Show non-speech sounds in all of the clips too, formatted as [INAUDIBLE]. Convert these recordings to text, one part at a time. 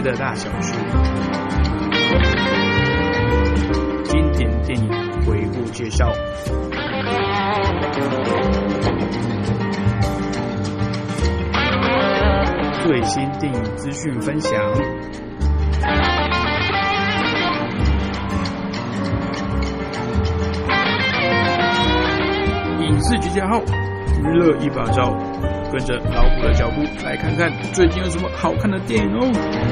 的大小事，经典电影回顾介绍，最新电影资讯分享。影视集结号，娱乐一把照，跟着老虎的脚步来看看最近有什么好看的电影哦。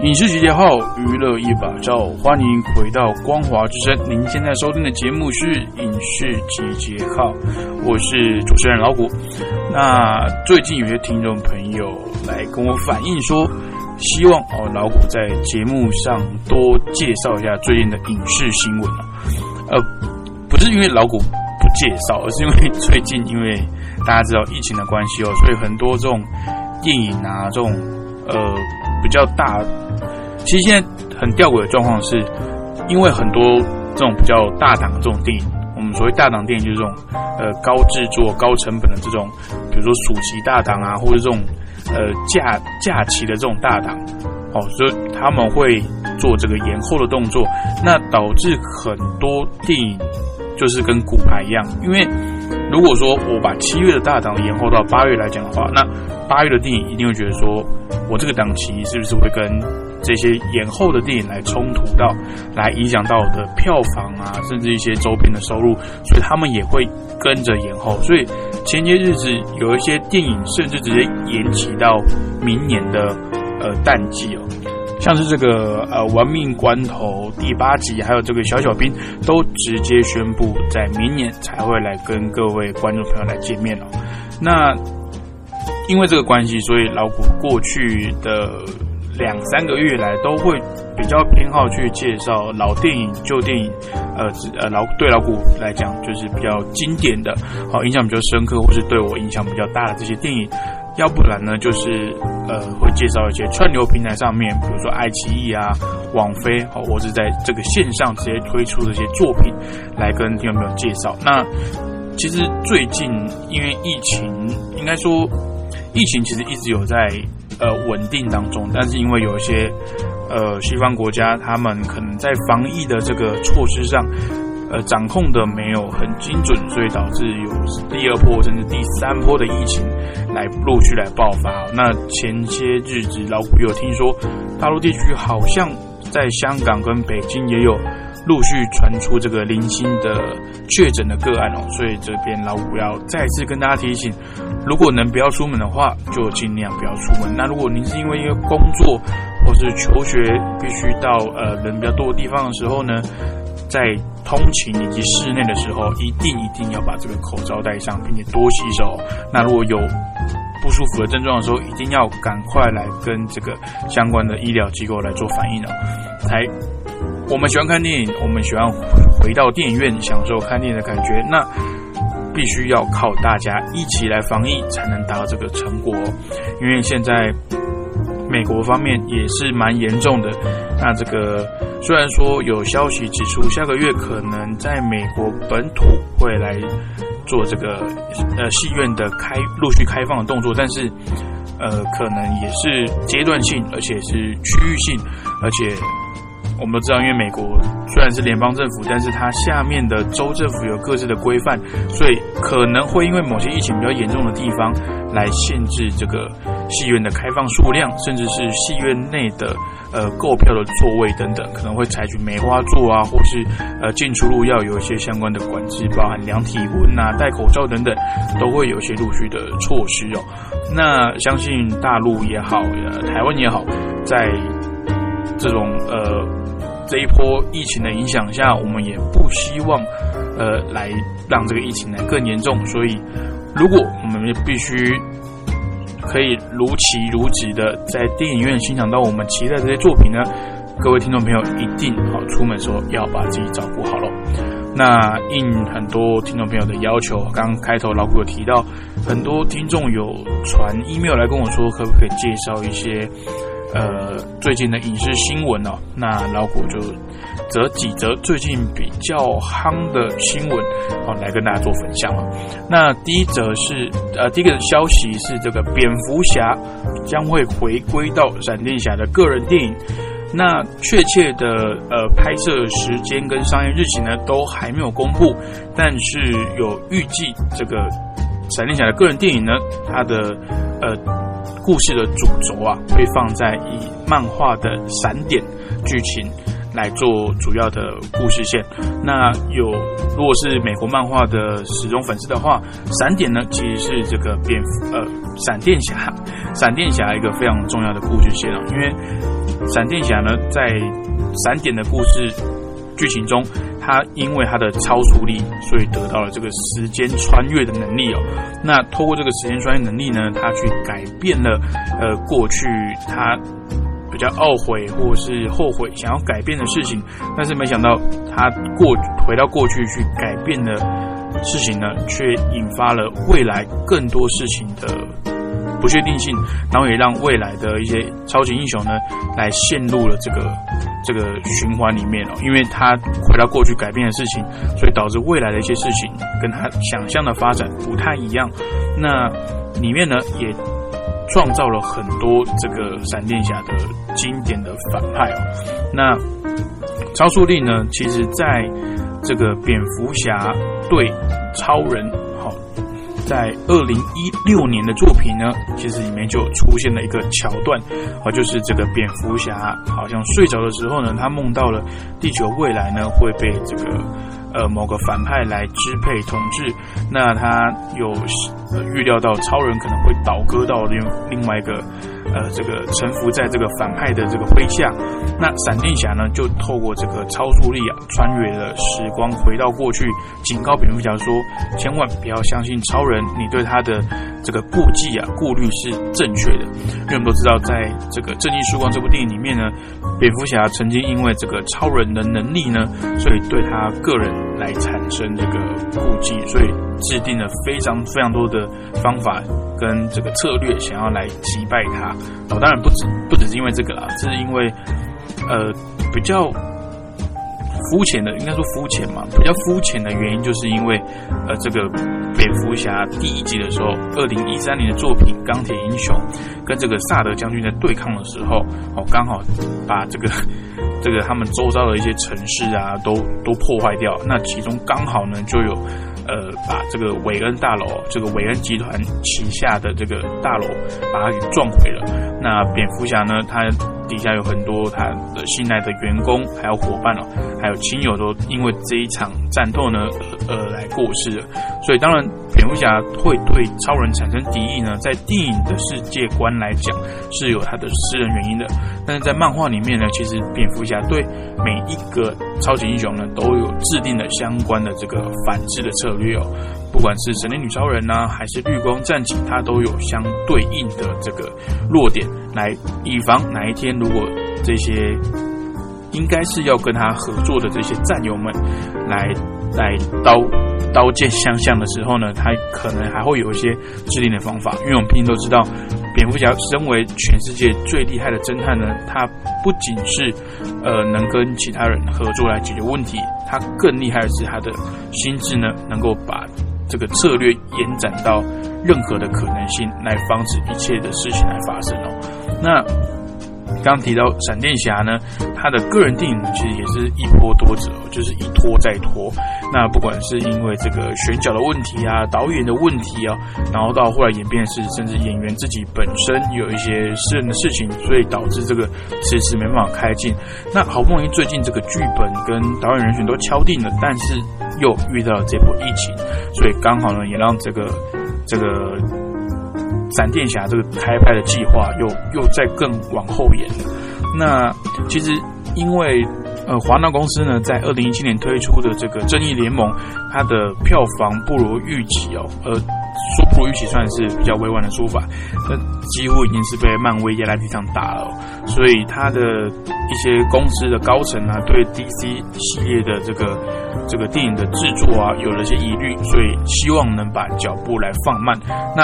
影视集结号，娱乐一把照，欢迎回到光华之声。您现在收听的节目是影视集结号，我是主持人老虎。那最近有些听众朋友来跟我反映说，希望哦老虎在节目上多介绍一下最近的影视新闻啊。呃，不是因为老虎不介绍，而是因为最近因为大家知道疫情的关系哦，所以很多这种电影啊，这种呃比较大。其实现在很吊诡的状况是，因为很多这种比较大档的这种电影，我们所谓大档电影就是这种呃高制作、高成本的这种，比如说暑期大档啊，或者这种呃假假期的这种大档，哦，所以他们会做这个延后的动作，那导致很多电影就是跟骨牌一样，因为如果说我把七月的大档延后到八月来讲的话，那八月的电影一定会觉得说我这个档期是不是会跟这些延后的电影来冲突到，来影响到我的票房啊，甚至一些周边的收入，所以他们也会跟着延后。所以前些日子有一些电影甚至直接延期到明年的呃淡季哦，像是这个呃《玩命关头》第八集，还有这个小小兵，都直接宣布在明年才会来跟各位观众朋友来见面哦。那因为这个关系，所以老虎过去的。两三个月来都会比较偏好去介绍老电影、旧电影，呃，呃老对老古来讲就是比较经典的，好印象比较深刻，或是对我影响比较大的这些电影。要不然呢，就是呃会介绍一些串流平台上面，比如说爱奇艺啊、网飞，好，或是在这个线上直接推出的一些作品来跟听众朋友介绍。那其实最近因为疫情，应该说疫情其实一直有在。呃，稳定当中，但是因为有一些呃西方国家，他们可能在防疫的这个措施上，呃掌控的没有很精准，所以导致有第二波甚至第三波的疫情来陆续来爆发。那前些日子，老虎有听说，大陆地区好像在香港跟北京也有。陆续传出这个零星的确诊的个案哦，所以这边老五要再次跟大家提醒，如果能不要出门的话，就尽量不要出门。那如果您是因为一个工作或是求学必须到呃人比较多的地方的时候呢，在通勤以及室内的时候，一定一定要把这个口罩戴上，并且多洗手。那如果有不舒服的症状的时候，一定要赶快来跟这个相关的医疗机构来做反应哦，才。我们喜欢看电影，我们喜欢回到电影院享受看电影的感觉。那必须要靠大家一起来防疫，才能达到这个成果。因为现在美国方面也是蛮严重的。那这个虽然说有消息指出，下个月可能在美国本土会来做这个呃戏院的开陆续开放的动作，但是呃可能也是阶段性，而且是区域性，而且。我们都知道，因为美国虽然是联邦政府，但是它下面的州政府有各自的规范，所以可能会因为某些疫情比较严重的地方来限制这个戏院的开放数量，甚至是戏院内的呃购票的座位等等，可能会采取梅花座啊，或是呃进出入要有一些相关的管制，包含量体温啊、戴口罩等等，都会有一些陆续的措施哦。那相信大陆也好，呃台湾也好，在这种呃。这一波疫情的影响下，我们也不希望，呃，来让这个疫情来更严重。所以，如果我们必须可以如期如职的在电影院欣赏到我们期待这些作品呢，各位听众朋友一定好出门时候要把自己照顾好了。那应很多听众朋友的要求，刚开头老古有提到，很多听众有传 email 来跟我说，可不可以介绍一些。呃最近的影视新闻哦，那老谷就择几则最近比较夯的新闻哦来跟大家做分享了。那第一则是呃第一个消息是这个蝙蝠侠将会回归到闪电侠的个人电影。那确切的呃拍摄时间跟商业日期呢，都还没有公布，但是有预计这个闪电侠的个人电影呢，它的呃故事的主轴啊，会放在以漫画的闪点剧情来做主要的故事线。那有如果是美国漫画的始终粉丝的话，闪点呢其实是这个蝙蝠呃闪电侠，闪电侠一个非常重要的故事线啊，因为。闪电侠呢，在闪点的故事剧情中，他因为他的超速力，所以得到了这个时间穿越的能力哦。那透过这个时间穿越能力呢，他去改变了呃过去他比较懊悔或是后悔想要改变的事情，但是没想到他过回到过去去改变的事情呢，却引发了未来更多事情的。不确定性，然后也让未来的一些超级英雄呢，来陷入了这个这个循环里面哦。因为他回到过去改变的事情，所以导致未来的一些事情跟他想象的发展不太一样。那里面呢，也创造了很多这个闪电侠的经典的反派哦。那超速力呢，其实在这个蝙蝠侠对超人。在二零一六年的作品呢，其实里面就出现了一个桥段，啊，就是这个蝙蝠侠好像睡着的时候呢，他梦到了地球未来呢会被这个呃某个反派来支配统治，那他有预料到超人可能会倒戈到另另外一个。呃，这个臣服在这个反派的这个麾下，那闪电侠呢，就透过这个超速力啊，穿越了时光，回到过去，警告蝙蝠侠说：千万不要相信超人，你对他的这个顾忌啊、顾虑是正确的。因为我们都知道，在这个《正义曙光》这部电影里面呢，蝙蝠侠曾经因为这个超人的能力呢，所以对他个人来产生这个顾忌，所以制定了非常非常多的方法。跟这个策略想要来击败他，哦，当然不止不只是因为这个啦，是因为呃比较肤浅的，应该说肤浅嘛，比较肤浅的原因就是因为呃这个蝙蝠侠第一季的时候，二零一三年的作品《钢铁英雄》跟这个萨德将军在对抗的时候，哦刚好把这个这个他们周遭的一些城市啊都都破坏掉，那其中刚好呢就有。呃，把这个韦恩大楼，这个韦恩集团旗下的这个大楼，把它给撞毁了。那蝙蝠侠呢，他底下有很多他的信赖的员工，还有伙伴哦，还有亲友都因为这一场战斗呢，呃，来过世了。所以当然。蝙蝠侠会对超人产生敌意呢？在电影的世界观来讲，是有他的私人原因的。但是在漫画里面呢，其实蝙蝠侠对每一个超级英雄呢，都有制定了相关的这个反制的策略哦。不管是神力女超人呢，还是绿光战警，它都有相对应的这个弱点，来以防哪一天如果这些应该是要跟他合作的这些战友们来来刀。刀剑相向的时候呢，他可能还会有一些制定的方法，因为我们毕竟都知道，蝙蝠侠身为全世界最厉害的侦探呢，他不仅是呃能跟其他人合作来解决问题，他更厉害的是他的心智呢，能够把这个策略延展到任何的可能性，来防止一切的事情来发生哦。那。刚提到闪电侠呢，他的个人电影其实也是一波多折，就是一拖再拖。那不管是因为这个选角的问题啊，导演的问题啊，然后到后来演变是，甚至演员自己本身有一些私人的事情，所以导致这个迟迟没办法开镜。那好不容易最近这个剧本跟导演人选都敲定了，但是又遇到这波疫情，所以刚好呢，也让这个这个。闪电侠这个开拍的计划又又再更往后延了。那其实因为呃华纳公司呢在二零一七年推出的这个正义联盟，它的票房不如预期哦，呃说不如预期算是比较委婉的说法，那几乎已经是被漫威压在地上打了。所以他的一些公司的高层啊，对 DC 系列的这个这个电影的制作啊有了一些疑虑，所以希望能把脚步来放慢。那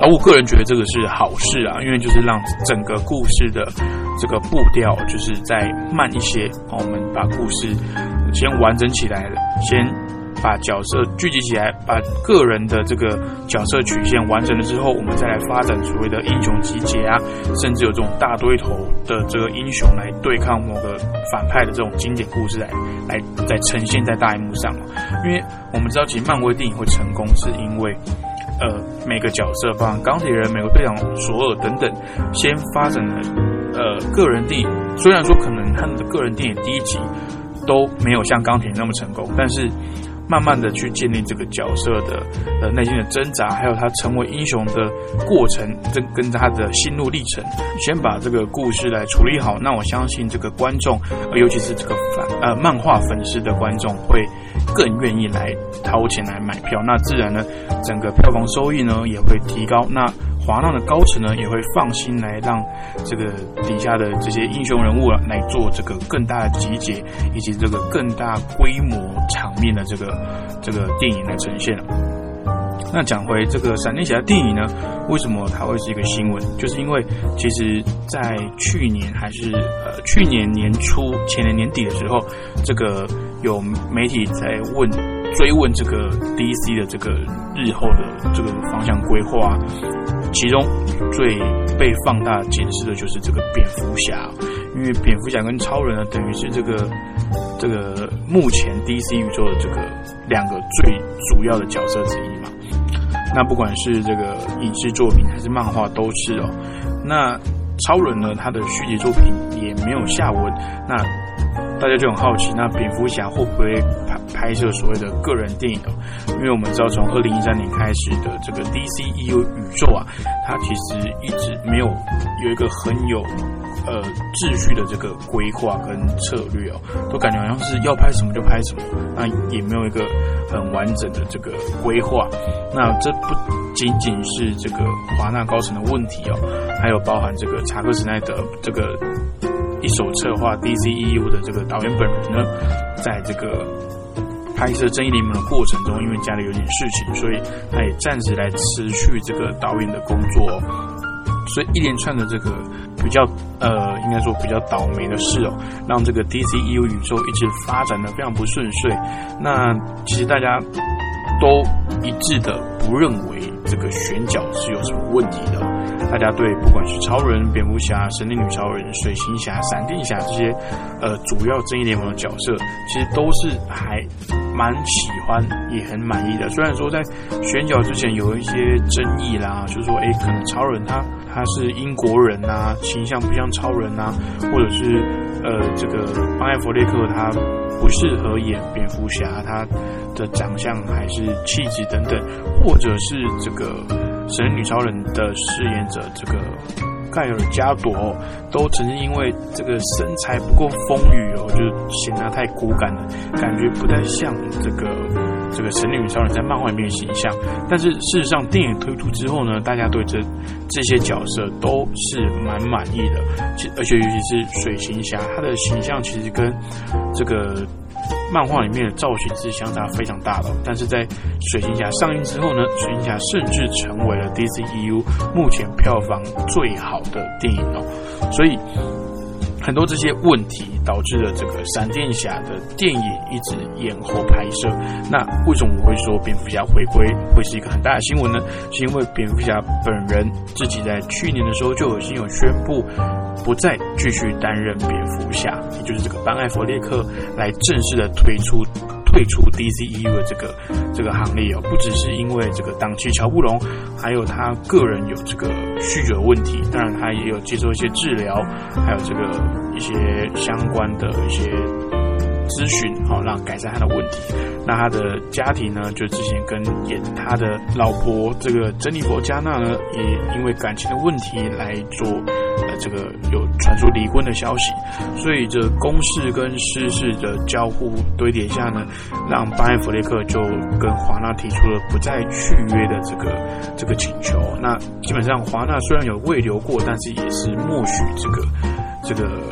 而我个人觉得这个是好事啊，因为就是让整个故事的这个步调就是再慢一些，我们把故事先完整起来了，先。把角色聚集起来，把个人的这个角色曲线完成了之后，我们再来发展所谓的英雄集结啊，甚至有这种大堆头的这个英雄来对抗某个反派的这种经典故事来来再呈现在大荧幕上。因为我们知道，其实漫威电影会成功，是因为呃每个角色，包括钢铁人、美国队长、索尔等等，先发展了呃个人电影。虽然说可能他们的个人电影第一集都没有像钢铁那么成功，但是。慢慢的去建立这个角色的呃内心的挣扎，还有他成为英雄的过程，跟跟他的心路历程，先把这个故事来处理好。那我相信这个观众，尤其是这个反呃漫画粉丝的观众，会更愿意来掏钱来买票。那自然呢，整个票房收益呢也会提高。那华纳的高层呢，也会放心来让这个底下的这些英雄人物啊来做这个更大的集结，以及这个更大规模场面的这个这个电影来呈现了。那讲回这个闪电侠电影呢，为什么它会是一个新闻？就是因为其实，在去年还是呃去年年初、前年年底的时候，这个有媒体在问追问这个 DC 的这个日后的这个方向规划。其中最被放大检视的就是这个蝙蝠侠，因为蝙蝠侠跟超人呢，等于是这个这个目前 DC 宇宙的这个两个最主要的角色之一嘛。那不管是这个影视作品还是漫画都是哦。那超人呢，他的续集作品也没有下文。那大家就很好奇，那蝙蝠侠会不会拍拍摄所谓的个人电影？因为我们知道，从二零一三年开始的这个 DCEU 宇宙啊，它其实一直没有有一个很有呃秩序的这个规划跟策略哦，都感觉好像是要拍什么就拍什么，那也没有一个很完整的这个规划。那这不仅仅是这个华纳高层的问题哦，还有包含这个查克·史奈德这个。一手策划 DCEU 的这个导演本人呢，在这个拍摄《正义联盟》的过程中，因为家里有点事情，所以他也暂时来辞去这个导演的工作。所以一连串的这个比较呃，应该说比较倒霉的事哦，让这个 DCEU 宇宙一直发展的非常不顺遂。那其实大家都一致的不认为这个选角是有什么问题的。大家对不管是超人、蝙蝠侠、神力女超人、水行侠、闪电侠这些呃主要正义联盟的角色，其实都是还蛮喜欢，也很满意的。虽然说在选角之前有一些争议啦，就是说，哎，可能超人他他是英国人呐，形象不像超人呐，或者是呃这个邦艾弗列克他不适合演蝙蝠侠，他的长相还是气质等等，或者是这个。神女超人的饰演者这个盖尔加朵，都曾经因为这个身材不够丰腴哦，就显得太骨感了，感觉不太像这个这个神女超人在漫画里面的形象。但是事实上，电影推出之后呢，大家对这这些角色都是蛮满意的，而且尤其是水行侠，他的形象其实跟这个。漫画里面的造型是相差非常大的，但是在水行侠上映之后呢，水行侠甚至成为了 DCEU 目前票房最好的电影哦，所以很多这些问题导致了这个闪电侠的电影一直延后拍摄。那为什么我会说蝙蝠侠回归会是一个很大的新闻呢？是因为蝙蝠侠本人自己在去年的时候就已经有宣布。不再继续担任蝙蝠侠，也就是这个班艾弗列克来正式的推出退出 DCEU 的这个这个行列哦，不只是因为这个档期瞧不拢，还有他个人有这个酗酒问题，当然他也有接受一些治疗，还有这个一些相关的一些咨询，好让改善他的问题。那他的家庭呢，就之前跟演他的老婆这个珍妮佛加纳呢，也因为感情的问题来做。呃，这个有传出离婚的消息，所以这公事跟私事的交互堆叠下呢，让巴恩弗雷克就跟华纳提出了不再续约的这个这个请求。那基本上华纳虽然有未留过，但是也是默许这个这个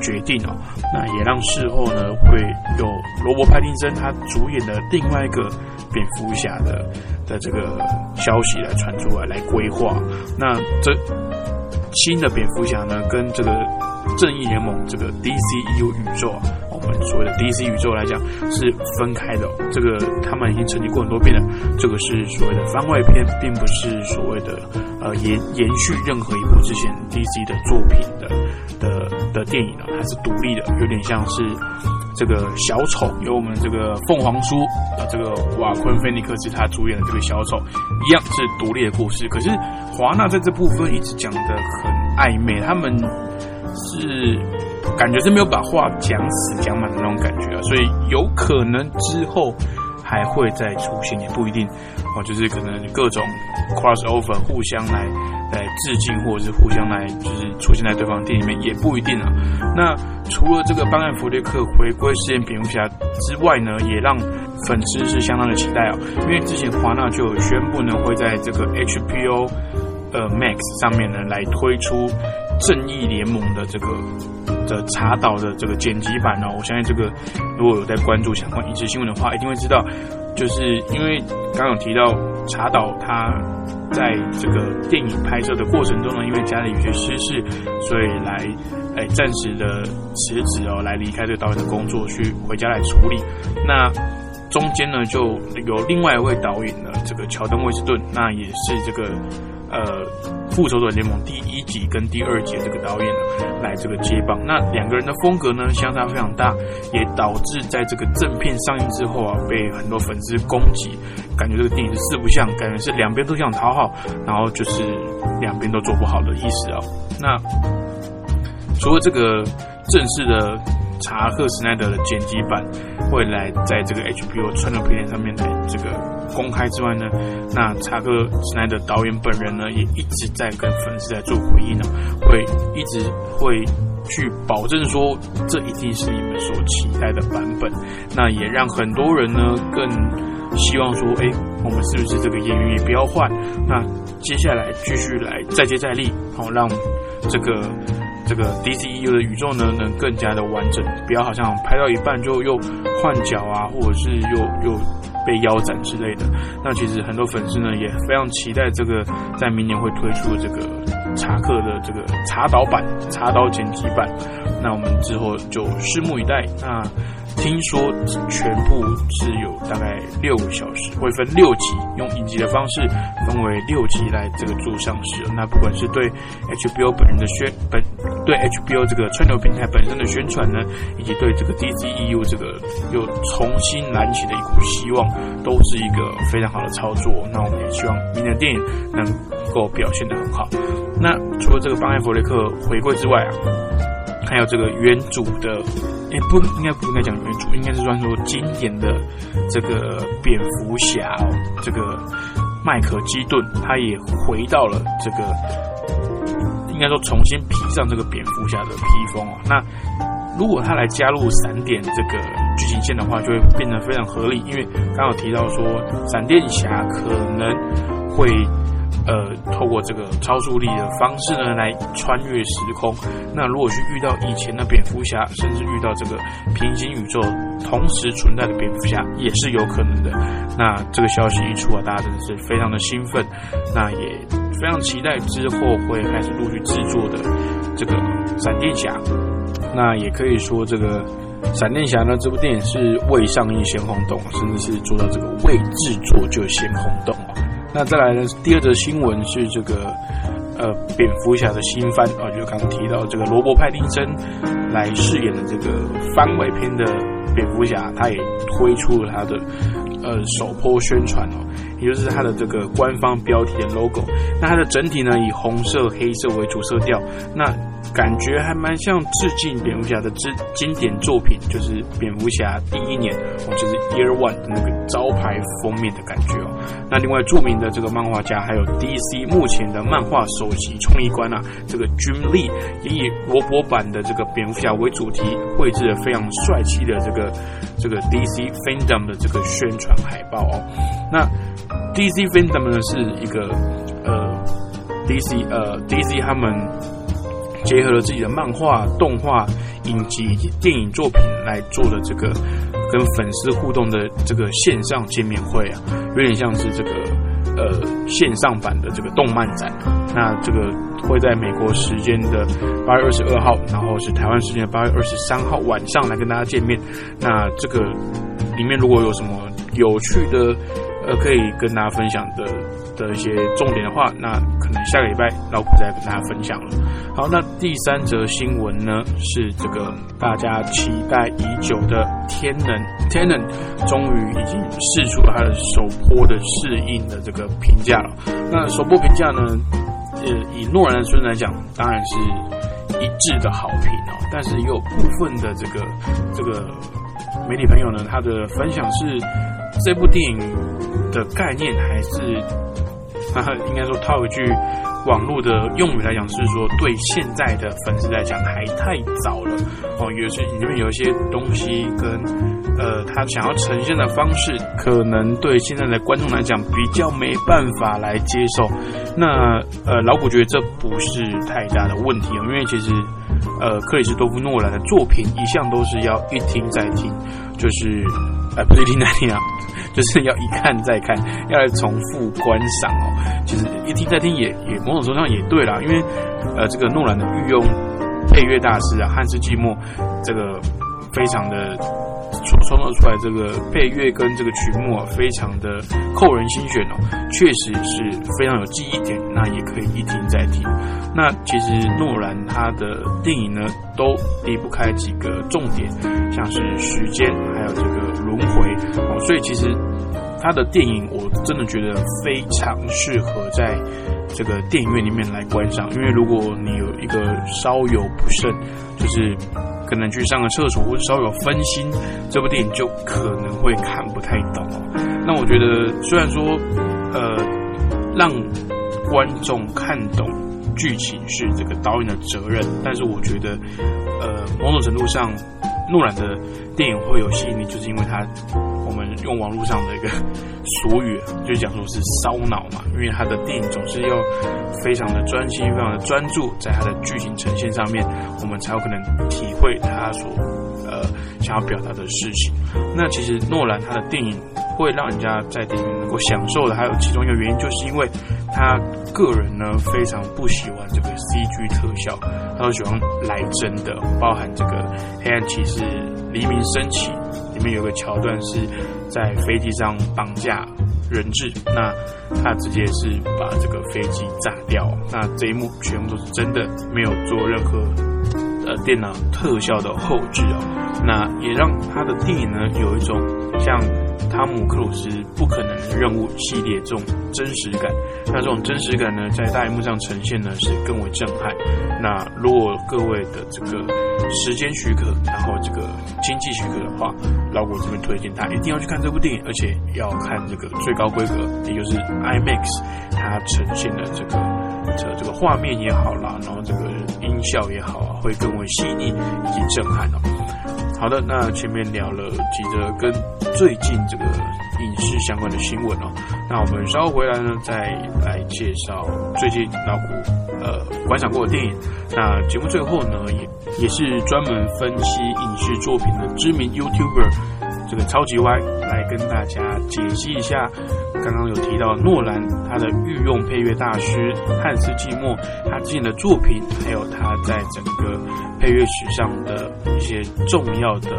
决定哦，那也让事后呢会有罗伯·派丁森他主演的另外一个蝙蝠侠的的这个消息来传出来，来规划。那这新的蝙蝠侠呢，跟这个正义联盟这个 DCU 宇宙，啊所谓的 DC 宇宙来讲是分开的。这个他们已经澄清过很多遍了，这个是所谓的番外篇，并不是所谓的呃延延续任何一部之前 DC 的作品的的的电影了，它是独立的，有点像是这个小丑，由我们这个凤凰叔啊，这个瓦昆菲尼克斯他主演的这个小丑一样是独立的故事，可是。华纳在这部分一直讲的很暧昧，他们是感觉是没有把话讲死讲满的那种感觉啊，所以有可能之后还会再出现，也不一定哦，就是可能各种 cross over 互相来来致敬，或者是互相来就是出现在对方店里面，也不一定啊。那除了这个班艾弗列克回归饰演蝙蝠侠之外呢，也让粉丝是相当的期待哦，因为之前华纳就有宣布呢，会在这个 HBO。呃，Max 上面呢来推出正义联盟的这个的查导的这个剪辑版哦，我相信这个如果有在关注相关影视新闻的话，一定会知道，就是因为刚刚有提到查导他在这个电影拍摄的过程中呢，因为家里有些私事，所以来哎暂时的辞职哦，来离开这个导演的工作，去回家来处理。那中间呢就有另外一位导演呢，这个乔登威斯顿，那也是这个。呃，复仇者联盟第一集跟第二集这个导演呢，来这个接棒，那两个人的风格呢相差非常大，也导致在这个正片上映之后啊，被很多粉丝攻击，感觉这个电影是四不像，感觉是两边都想讨好，然后就是两边都做不好的意思啊。那除了这个正式的查克·史奈德的剪辑版会来在这个 HBO 串流平台上面来这个。公开之外呢，那查克·斯奈德导演本人呢，也一直在跟粉丝在做回应呢，会一直会去保证说，这一定是你们所期待的版本。那也让很多人呢更希望说，哎，我们是不是这个演员也不要换？那接下来继续来再接再厉，好让这个这个 DCU 的宇宙呢能更加的完整，不要好像拍到一半就又换角啊，或者是又又。被腰斩之类的，那其实很多粉丝呢也非常期待这个在明年会推出的这个查克的这个查岛版、查岛剪辑版，那我们之后就拭目以待。那。听说全部是有大概六个小时，会分六集，用影集的方式分为六集来这个做上市。那不管是对 HBO 本人的宣本，对 HBO 这个串流平台本身的宣传呢，以及对这个 DCEU 这个又重新燃起的一股希望，都是一个非常好的操作。那我们也希望明年电影能够表现得很好。那除了这个邦艾弗雷克回归之外啊。还有这个原主的，哎，不应该不应该讲原主，应该是算说经典的这个蝙蝠侠，这个麦克基顿，他也回到了这个，应该说重新披上这个蝙蝠侠的披风哦。那如果他来加入闪电这个剧情线的话，就会变得非常合理，因为刚好提到说闪电侠可能会。呃，透过这个超速力的方式呢，来穿越时空。那如果去遇到以前的蝙蝠侠，甚至遇到这个平行宇宙同时存在的蝙蝠侠，也是有可能的。那这个消息一出啊，大家真的是非常的兴奋，那也非常期待之后会开始陆续制作的这个闪电侠。那也可以说，这个闪电侠呢，这部电影是未上映先轰动，甚至是做到这个未制作就先轰动那再来呢？第二则新闻是这个，呃，蝙蝠侠的新番啊，就刚刚提到这个罗伯·派丁森来饰演的这个番外篇的蝙蝠侠，他也推出了他的呃首波宣传哦，也就是他的这个官方标题的 logo。那它的整体呢，以红色、黑色为主色调。那感觉还蛮像致敬蝙蝠侠的之经典作品，就是蝙蝠侠第一年，哦，就是 Year One 的那个招牌封面的感觉哦。那另外著名的这个漫画家，还有 DC 目前的漫画首席创意官啊，这个 Jim Lee 也以罗伯版的这个蝙蝠侠为主题，绘制了非常帅气的这个这个 DC Fandom 的这个宣传海报哦。那 DC Fandom 呢是一个呃 DC 呃 DC 他们。结合了自己的漫画、动画影集以及电影作品来做的这个跟粉丝互动的这个线上见面会啊，有点像是这个呃线上版的这个动漫展。那这个会在美国时间的八月二十二号，然后是台湾时间的八月二十三号晚上来跟大家见面。那这个里面如果有什么有趣的，呃，可以跟大家分享的的一些重点的话，那可能下个礼拜老虎再跟大家分享了。好，那第三则新闻呢是这个大家期待已久的天能，天能终于已经试出了它的首波的适应的这个评价了。那首波评价呢，呃，以诺兰的孙来讲，当然是一致的好评哦。但是也有部分的这个这个媒体朋友呢，他的分享是这部电影。的概念还是，[LAUGHS] 那应该说套一句网络的用语来讲，是说对现在的粉丝来讲还太早了哦。有些里面有一些东西跟呃他想要呈现的方式，可能对现在的观众来讲比较没办法来接受。那呃老古觉得这不是太大的问题，因为其实呃克里斯多夫诺兰的作品一向都是要一听再听，就是呃不是一听再听啊。就是要一看再看，要来重复观赏哦。其实一听再听也也某种程度上也对啦，因为呃，这个诺兰的御用配乐大师啊，汉斯季默，这个非常的创创造出来这个配乐跟这个曲目啊，非常的扣人心弦哦，确实是非常有记忆点。那也可以一听再听。那其实诺兰他的电影呢，都离不开几个重点，像是时间，这个。轮回哦，所以其实他的电影我真的觉得非常适合在这个电影院里面来观赏，因为如果你有一个稍有不慎，就是可能去上个厕所或者稍有分心，这部电影就可能会看不太懂。那我觉得虽然说呃让观众看懂剧情是这个导演的责任，但是我觉得呃某种程度上。诺兰的电影会有吸引力，就是因为他，我们用网络上的一个俗语，就讲说是烧脑嘛。因为他的电影总是要非常的专心、非常的专注在他的剧情呈现上面，我们才有可能体会他所呃想要表达的事情。那其实诺兰他的电影会让人家在电影院能够享受的，还有其中一个原因，就是因为他个人呢非常不喜欢这个 CG 特效。他都喜欢来真的，包含这个《黑暗骑士：黎明升起》里面有个桥段是在飞机上绑架人质，那他直接是把这个飞机炸掉。那这一幕全部都是真的，没有做任何呃电脑特效的后置哦。那也让他的电影呢有一种像。汤姆克鲁斯不可能任务系列这种真实感，那这种真实感呢，在大荧幕上呈现呢是更为震撼。那如果各位的这个时间许可，然后这个经济许可的话，老谷这边推荐他一定要去看这部电影，而且要看这个最高规格，也就是 IMAX，它呈现的这个这这个画面也好啦，然后这个音效也好啊，会更为细腻以及震撼哦。好的，那前面聊了几则跟最近这个影视相关的新闻哦，那我们稍后回来呢，再来介绍最近老古呃观赏过的电影。那节目最后呢，也也是专门分析影视作品的知名 YouTuber。这个超级歪来跟大家解析一下，刚刚有提到诺兰他的御用配乐大师汉斯季默他之前的作品，还有他在整个配乐史上的一些重要的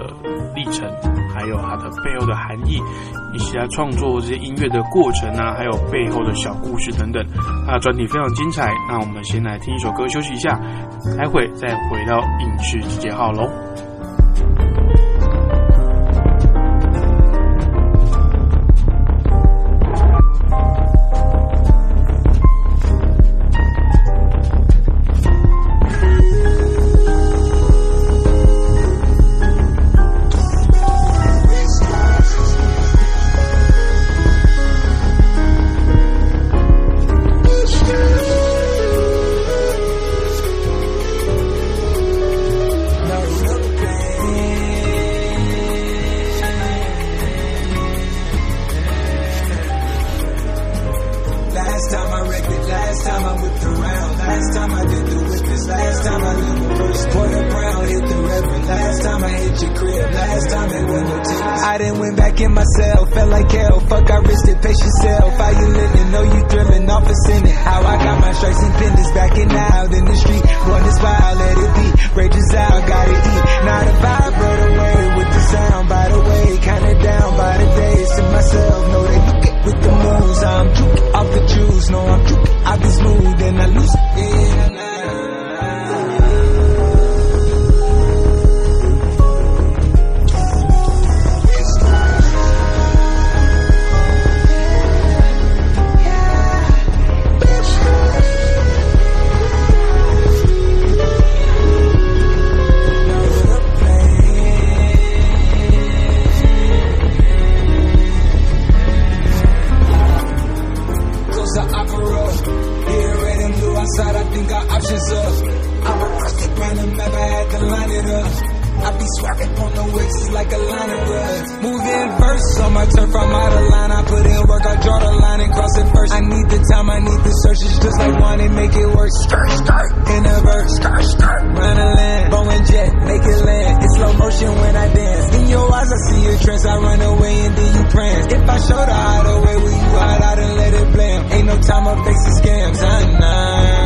历程，还有他的背后的含义，以及他创作这些音乐的过程啊，还有背后的小故事等等，他的专题非常精彩。那我们先来听一首歌休息一下，待会再回到影视集结号喽。Last time I whipped around, last time I did the whip breakfast. Last time I leave the first quarter brown, hit the reverend. Last time I hit your crib, last time it went no tickets. I done went back in myself, felt like hell. Fuck, I risked it, pace yourself. How you living? Know you thrilling off a sinning. How I got my stripes and pendants backing out in the street. Run this wild, let it be. Rages out, gotta eat. Not a vibrate away with the sound. By the way, kinda down by the days to myself. Know with the moves. I'm juke off the juice. No, I'm juke. I be smooth and I lose it. It up. I be swapping on the wicks like a line of blood. Moving first on my turf, I'm out of line. I put in work, I draw the line and cross it first. I need the time, I need the search. It's just like one and make it work. Skirt, skirt, in a verse, skirt, skirt, run a land. Boeing jet, make it land. It's slow motion when I dance. In your eyes, I see your trance. I run away and then you prance. If I show the hideaway, will you hide out and let it blame? Ain't no time up facing scams. Uh, nah,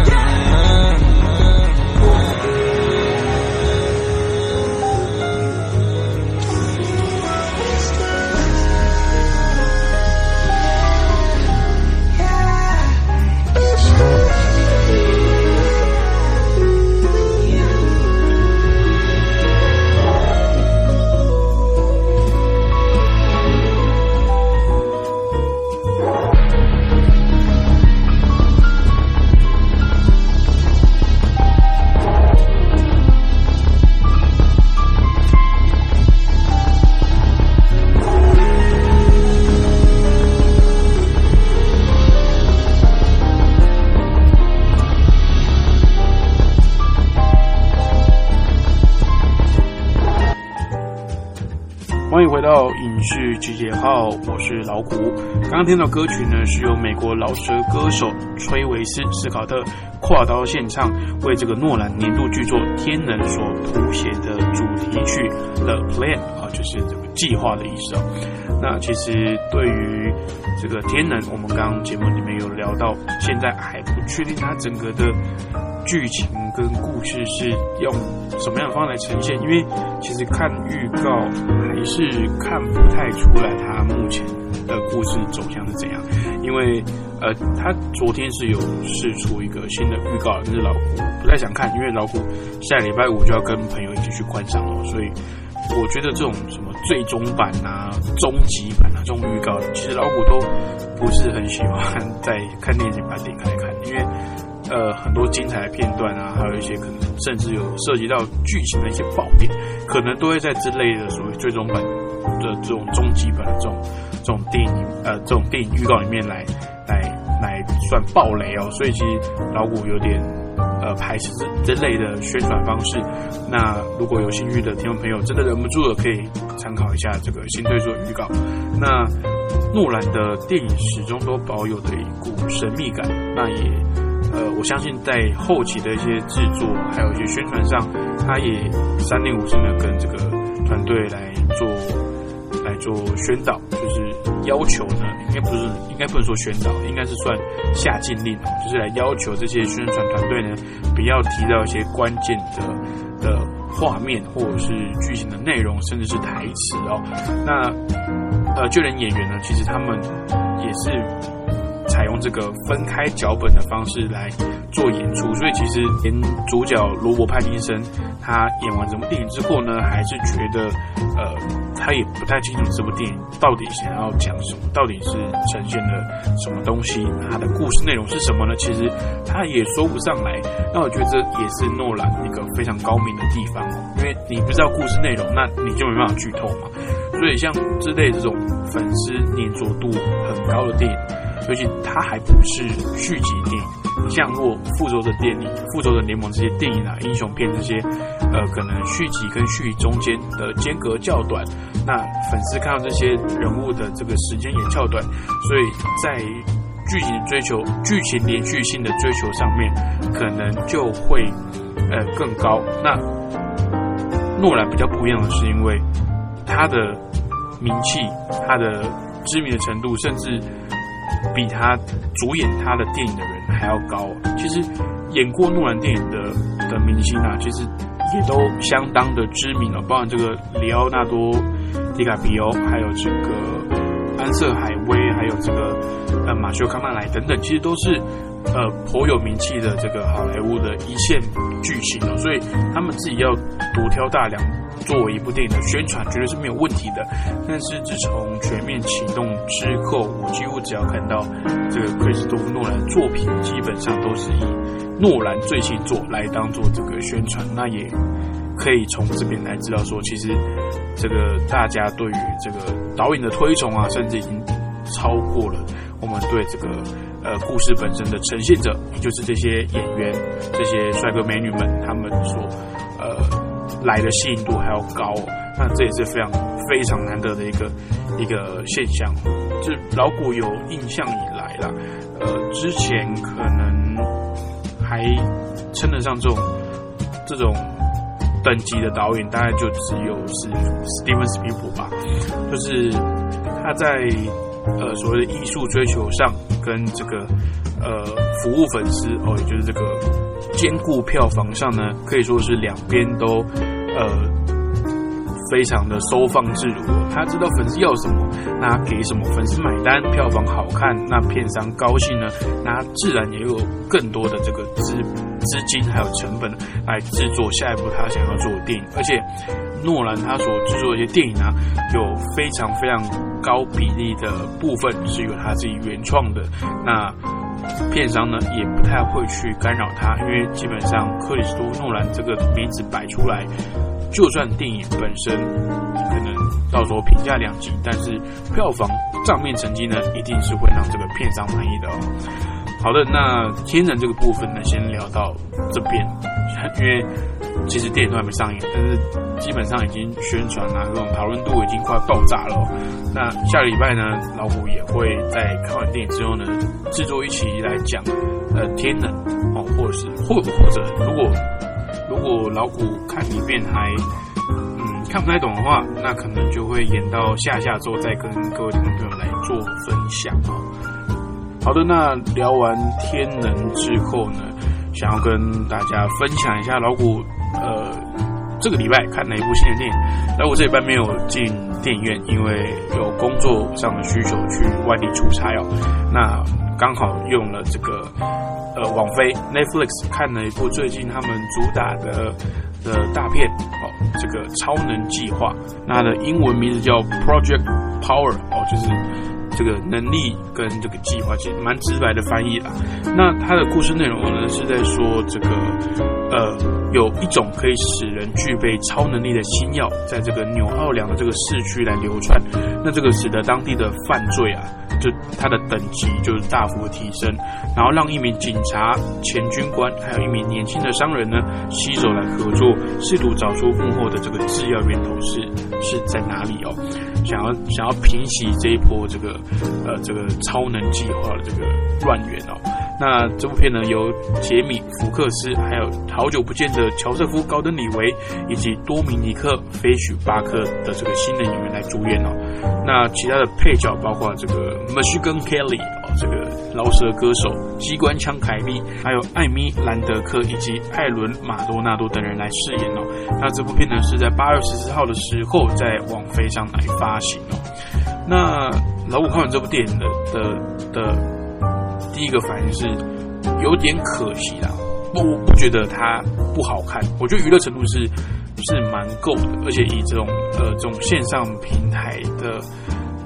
集结号，我是老谷。刚刚听到歌曲呢，是由美国老舌歌手崔维斯·斯考特跨刀献唱，为这个诺兰年度剧作《天能》所谱写的主题曲《The Plan》，就是这个计划的意思哦。那其实对于这个《天能》，我们刚刚节目里面有聊到，现在还不确定它整个的剧情跟故事是用什么样的方式来呈现，因为其实看预告还是看不太出来它目前的故事走向是怎样。因为呃，他昨天是有试出一个新的预告，但是老虎不太想看，因为老虎下礼拜五就要跟朋友一起去观赏了，所以我觉得这种什么最终版啊、终极版啊这种预告，其实老虎都不是很喜欢在看电影把它点开看，因为。呃，很多精彩的片段啊，还有一些可能甚至有涉及到剧情的一些爆点，可能都会在之类的所谓最终版的这种终极版的这种这种电影呃这种电影预告里面来来来算爆雷哦。所以其实老谷有点呃排斥这这类的宣传方式。那如果有兴趣的听众朋友，真的忍不住了，可以参考一下这个新推出的预告。那诺兰的电影始终都保有的一股神秘感，那也。呃，我相信在后期的一些制作，还有一些宣传上，他也三令五申的跟这个团队来做做宣导，就是要求呢，应该不是应该不能说宣导，应该是算下禁令哦，就是来要求这些宣传团队呢，不要提到一些关键的的画面或者是剧情的内容，甚至是台词哦。那呃，就连演员呢，其实他们也是。采用这个分开脚本的方式来做演出，所以其实连主角罗伯·派金森他演完这部电影之后呢，还是觉得呃，他也不太清楚这部电影到底想要讲什么，到底是呈现了什么东西，它的故事内容是什么呢？其实他也说不上来。那我觉得这也是诺兰一个非常高明的地方哦，因为你不知道故事内容，那你就没办法剧透嘛。所以像这类这种粉丝粘着度很高的电影。尤其它还不是续集电影，像若复仇者电影、复仇者联盟这些电影啊、英雄片这些，呃，可能续集跟续集中间的间隔较短，那粉丝看到这些人物的这个时间也较短，所以在剧情追求、剧情连续性的追求上面，可能就会呃更高。那诺兰比较不一样的是，因为他的名气、他的知名的程度，甚至比他主演他的电影的人还要高。其实演过诺兰电影的的明星啊，其实也都相当的知名了，包含这个里奥纳多·迪卡比欧，还有这个蓝色海威，还有这个呃马修康纳莱等等，其实都是呃颇有名气的这个好莱坞的一线巨星哦，所以他们自己要独挑大梁作为一部电影的宣传，绝对是没有问题的。但是自从全面启动之后，我几乎只要看到这个克里斯多夫诺兰作品，基本上都是以诺兰最新作来当做这个宣传，那也可以从这边来知道说，其实这个大家对于这个导演的推崇啊，甚至已经超过了我们对这个呃故事本身的呈现者，也就是这些演员、这些帅哥美女们他们所呃来的吸引度还要高、哦。那这也是非常非常难得的一个一个现象。就老古有印象以来啦，呃，之前可能还称得上这种这种等级的导演，大概就只有是史蒂文斯皮普吧，就是他在呃所谓的艺术追求上，跟这个呃服务粉丝哦，也就是这个兼顾票房上呢，可以说是两边都呃。非常的收放自如，他知道粉丝要什么，那给什么，粉丝买单，票房好看，那片商高兴呢，那自然也有更多的这个资资金还有成本来制作下一部他想要做的电影。而且诺兰他所制作的一些电影啊，有非常非常高比例的部分是由他自己原创的，那片商呢也不太会去干扰他，因为基本上克里斯多诺兰这个名字摆出来。就算电影本身可能到时候评价两极，但是票房账面成绩呢，一定是会让这个片商满意的哦。好的，那天人这个部分呢，先聊到这边，[LAUGHS] 因为其实电影都还没上映，但是基本上已经宣传啊，这种讨论度已经快爆炸了。那下个礼拜呢，老虎也会在看完电影之后呢，制作一期来讲呃天人哦，或者是或或者如果。如果老虎看一遍还嗯看不太懂的话，那可能就会演到下下周再跟各位听众朋友来做分享哦。好的，那聊完天能之后呢，想要跟大家分享一下老虎呃这个礼拜看哪一部新的电影。老虎这礼拜没有进电影院，因为有工作上的需求去外地出差哦。那刚好用了这个。呃，网飞 Netflix 看了一部最近他们主打的的大片哦，这个超能计划，那的英文名字叫 Project Power 哦，就是这个能力跟这个计划，其实蛮直白的翻译啦。那他的故事内容呢，是在说这个呃，有一种可以使人具备超能力的新药，在这个纽奥良的这个市区来流窜，那这个使得当地的犯罪啊。就他的等级就是大幅提升，然后让一名警察、前军官，还有一名年轻的商人呢，携手来合作，试图找出幕后的这个制药源头是是在哪里哦，想要想要平息这一波这个呃这个超能计划的这个乱源哦。那这部片呢，由杰米·福克斯，还有好久不见的乔瑟夫·高登·李维，以及多米尼克·菲许巴克的这个新的演员来主演哦。那其他的配角包括这个 Michigan Kelly 哦，这个饶舌歌手机关枪凯利，还有艾米·兰德克以及艾伦·马多纳多等人来饰演哦。那这部片呢，是在八月十四号的时候在网飞上来发行哦。那老五看完这部电影的的的。第一个反应是有点可惜啦，我不觉得它不好看，我觉得娱乐程度是是蛮够的，而且以这种呃这种线上平台的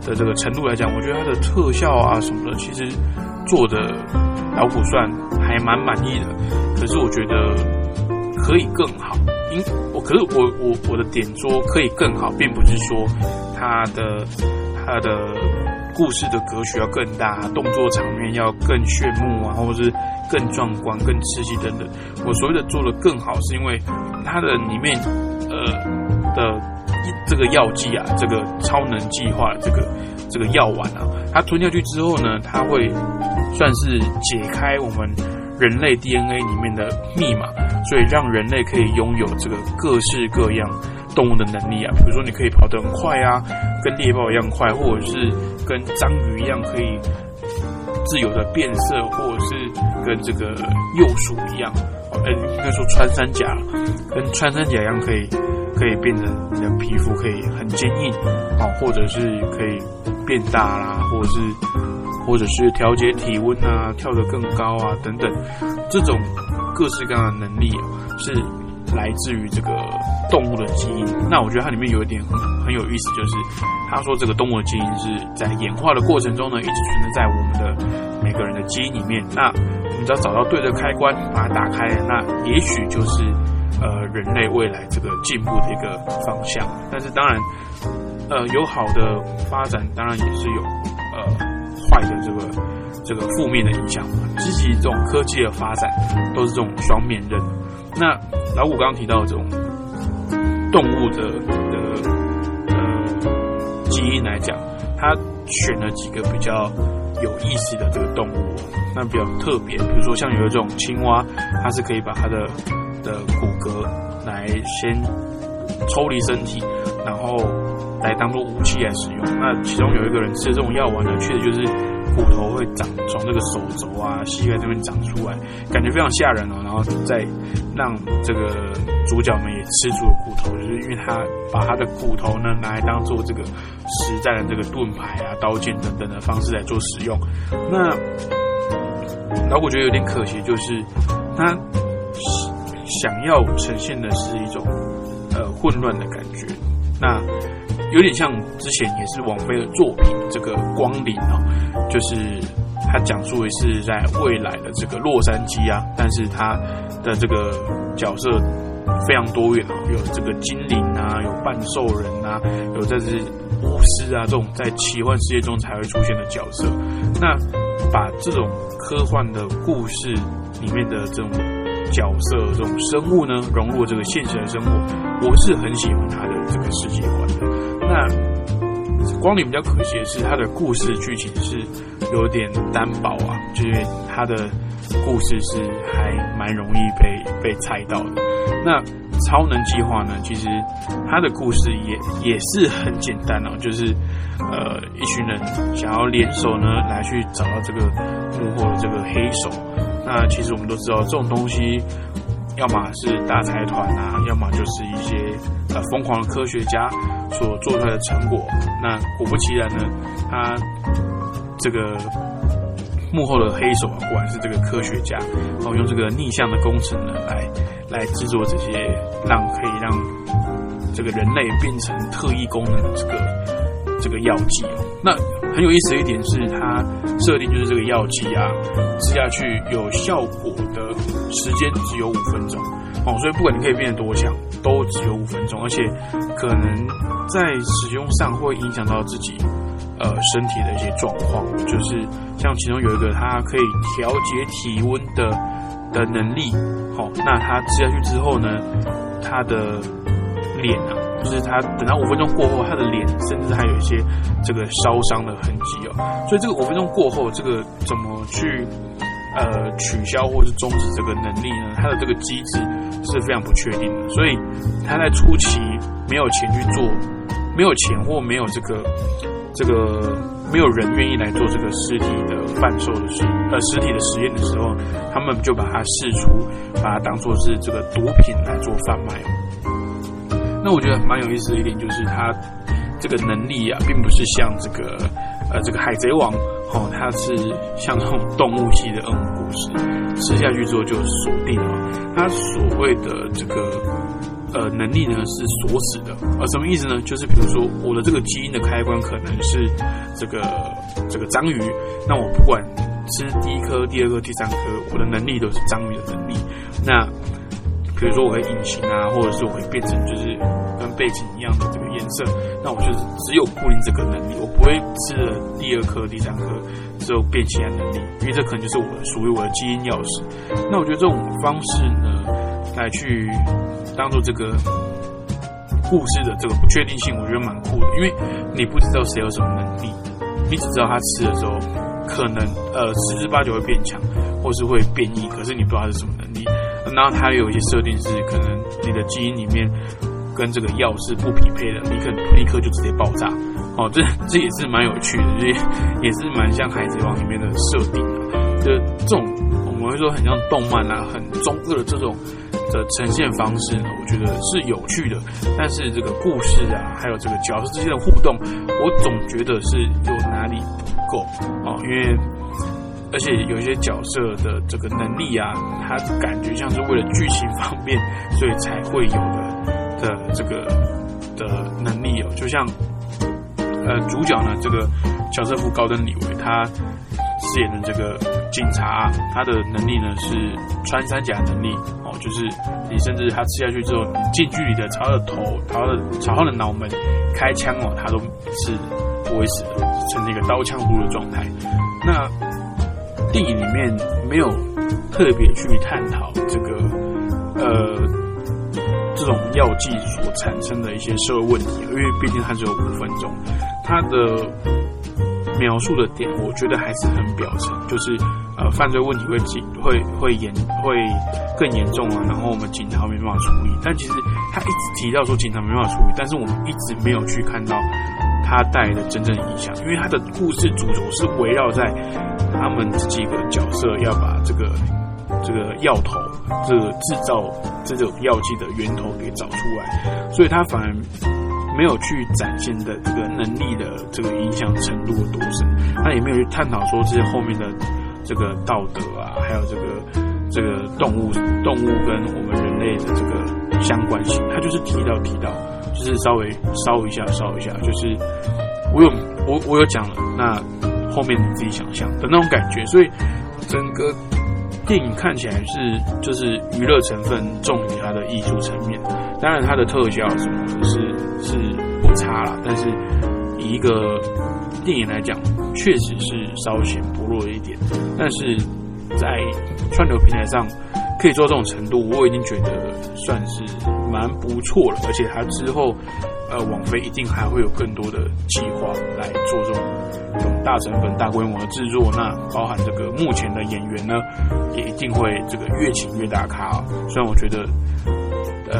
的这个程度来讲，我觉得它的特效啊什么的，其实做的老虎算还蛮满意的。可是我觉得可以更好，因我可是我我我的点说可以更好，并不是说它的它的。故事的格局要更大，动作场面要更炫目啊，或者是更壮观、更刺激等等。我所谓的做的更好，是因为它的里面呃的这个药剂啊，这个超能计划这个这个药丸啊，它吞下去之后呢，它会算是解开我们人类 DNA 里面的密码，所以让人类可以拥有这个各式各样动物的能力啊，比如说你可以跑得很快啊，跟猎豹一样快，或者是跟章鱼一样可以自由的变色，或者是跟这个幼鼠一样，呃，应该说穿山甲，跟穿山甲一样可以。可以变成你的皮肤可以很坚硬，啊，或者是可以变大啦，或者是或者是调节体温啊，跳得更高啊，等等，这种各式各样的能力是来自于这个动物的基因。那我觉得它里面有一点很很有意思，就是他说这个动物的基因是在演化的过程中呢，一直存在在我们的每个人的基因里面。那我们只要找到对的开关，把它打开，那也许就是。呃，人类未来这个进步的一个方向，但是当然，呃，有好的发展，当然也是有呃坏的这个这个负面的影响嘛。积极这种科技的发展都是这种双面刃。那老谷刚刚提到这种动物的的呃基因来讲，他选了几个比较有意思的这个动物，那比较特别，比如说像有一种青蛙，它是可以把它的的骨骼来先抽离身体，然后来当做武器来使用。那其中有一个人吃这种药丸呢，确实就是骨头会长从这个手肘啊、膝盖这边长出来，感觉非常吓人哦。然后再让这个主角们也吃出了骨头，就是因为他把他的骨头呢拿来当做这个实战的这个盾牌啊、刀剑等等的方式来做使用。那老我觉得有点可惜，就是他。想要呈现的是一种呃混乱的感觉，那有点像之前也是王菲的作品《这个光临》啊，就是他讲述的是在未来的这个洛杉矶啊，但是他的这个角色非常多元啊，有这个精灵啊，有半兽人啊，有这是巫师啊，这种在奇幻世界中才会出现的角色。那把这种科幻的故事里面的这种。角色这种生物呢，融入这个现实的生活，我是很喜欢他的这个世界观的。那光里比较可惜的是，它的故事剧情是有点单薄啊，就是它的故事是还蛮容易被被猜到的。那超能计划呢，其实它的故事也也是很简单哦，就是呃一群人想要联手呢来去找到这个幕后的这个黑手。那其实我们都知道，这种东西，要么是大财团啊，要么就是一些呃疯狂的科学家所做出来的成果。那果不其然呢，他这个幕后的黑手啊，果然是这个科学家，然后用这个逆向的工程呢，来来制作这些让可以让这个人类变成特异功能的这个。这个药剂哦，那很有意思的一点是，它设定就是这个药剂啊，吃下去有效果的时间只有五分钟哦，所以不管你可以变得多强，都只有五分钟，而且可能在使用上会影响到自己呃身体的一些状况，就是像其中有一个它可以调节体温的的能力，好，那它吃下去之后呢，它的脸啊。就是他等到五分钟过后，他的脸甚至还有一些这个烧伤的痕迹哦。所以这个五分钟过后，这个怎么去呃取消或是终止这个能力呢？它的这个机制是非常不确定的。所以他在初期没有钱去做，没有钱或没有这个这个没有人愿意来做这个尸体的贩售的实呃实体的实验的时候，他们就把它试出，把它当做是这个毒品来做贩卖。那我觉得蛮有意思的一点就是，它这个能力啊，并不是像这个呃这个海贼王哦，它是像那种动物系的恶魔故事，吃下去之后就锁定了。它所谓的这个呃能力呢是锁死的，呃什么意思呢？就是比如说我的这个基因的开关可能是这个这个章鱼，那我不管吃第一颗、第二颗、第三颗，我的能力都是章鱼的能力。那比如说我会隐形啊，或者是我会变成就是跟背景一样的这个颜色，那我就是只有固定这个能力，我不会吃了第二颗、第三颗之后变其他能力，因为这可能就是我属于我的基因钥匙。那我觉得这种方式呢，来去当做这个故事的这个不确定性，我觉得蛮酷的，因为你不知道谁有什么能力，你只知道他吃的时候可能呃十之八九会变强，或是会变异，可是你不知道他是什么能力。然后它有一些设定是，可能你的基因里面跟这个药是不匹配的，你可能立刻就直接爆炸。哦，这这也是蛮有趣的，也 [LAUGHS] 也是蛮像《海贼王》里面的设定的，就这种我们会说很像动漫啊，很中二的这种的呈现方式呢，我觉得是有趣的。但是这个故事啊，还有这个角色之间的互动，我总觉得是有哪里不够哦，因为。而且有一些角色的这个能力啊，他感觉像是为了剧情方面，所以才会有的的这个的能力哦。就像呃主角呢，这个乔瑟夫·高登·李维，他饰演的这个警察，他的能力呢是穿山甲能力哦，就是你甚至他吃下去之后，你近距离的朝他的头、朝他的朝他的脑门开枪哦，他都是不会死的，成那个刀枪不入的状态。那电影里面没有特别去探讨这个呃这种药剂所产生的一些社会问题，因为毕竟它只有五分钟，它的描述的点我觉得还是很表层，就是呃犯罪问题会紧会会严会更严重啊，然后我们警察没办法处理，但其实他一直提到说警察没办法处理，但是我们一直没有去看到。他带来的真正影响，因为他的故事主轴是围绕在他们这几个角色要把这个这个药头，这个制造这种药剂的源头给找出来，所以他反而没有去展现的这个能力的这个影响程度有多深，他也没有去探讨说这些后面的这个道德啊，还有这个这个动物动物跟我们人类的这个相关性，他就是提到提到。就是稍微烧一下，烧一下，就是我有我我有讲了，那后面你自己想象的那种感觉，所以整个电影看起来是就是娱乐成分重于它的艺术层面。当然，它的特效什么的是是不差啦，但是以一个电影来讲，确实是稍显薄弱一点。但是在串流平台上。可以做到这种程度，我已经觉得算是蛮不错了。而且他之后，呃，网飞一定还会有更多的计划来做这种这种大成本、大规模的制作。那包含这个目前的演员呢，也一定会这个越请越大咖。虽然我觉得，呃，